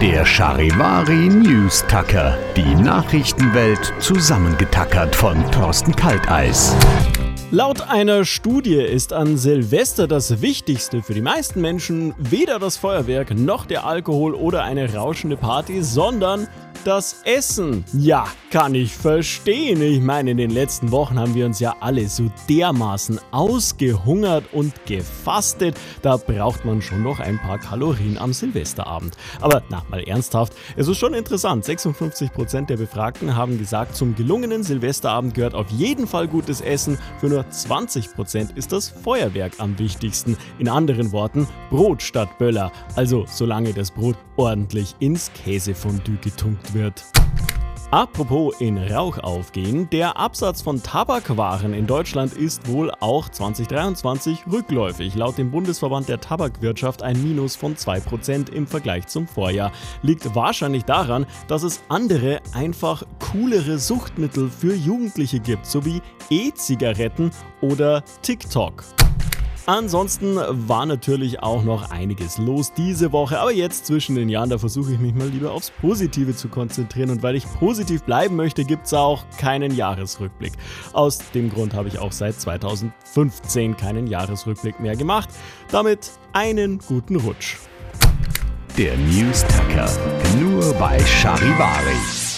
Der Charivari News Tucker. Die Nachrichtenwelt zusammengetackert von Thorsten Kalteis. Laut einer Studie ist an Silvester das Wichtigste für die meisten Menschen weder das Feuerwerk noch der Alkohol oder eine rauschende Party, sondern das Essen. Ja, kann ich verstehen. Ich meine, in den letzten Wochen haben wir uns ja alle so dermaßen ausgehungert und gefastet. Da braucht man schon noch ein paar Kalorien am Silvesterabend. Aber na, mal ernsthaft, es ist schon interessant. 56% der Befragten haben gesagt, zum gelungenen Silvesterabend gehört auf jeden Fall gutes Essen. Für nur 20% ist das Feuerwerk am wichtigsten. In anderen Worten, Brot statt Böller. Also solange das Brot ordentlich ins Käsefondue getunkt wird. Apropos in Rauch aufgehen, der Absatz von Tabakwaren in Deutschland ist wohl auch 2023 rückläufig. Laut dem Bundesverband der Tabakwirtschaft ein Minus von 2% im Vergleich zum Vorjahr. Liegt wahrscheinlich daran, dass es andere, einfach coolere Suchtmittel für Jugendliche gibt, sowie E-Zigaretten oder TikTok. Ansonsten war natürlich auch noch einiges los diese Woche, aber jetzt zwischen den Jahren, da versuche ich mich mal lieber aufs Positive zu konzentrieren und weil ich positiv bleiben möchte, gibt es auch keinen Jahresrückblick. Aus dem Grund habe ich auch seit 2015 keinen Jahresrückblick mehr gemacht. Damit einen guten Rutsch. Der News Tucker. Nur bei Charivari.